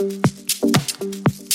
うん。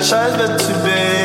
Choice but to be.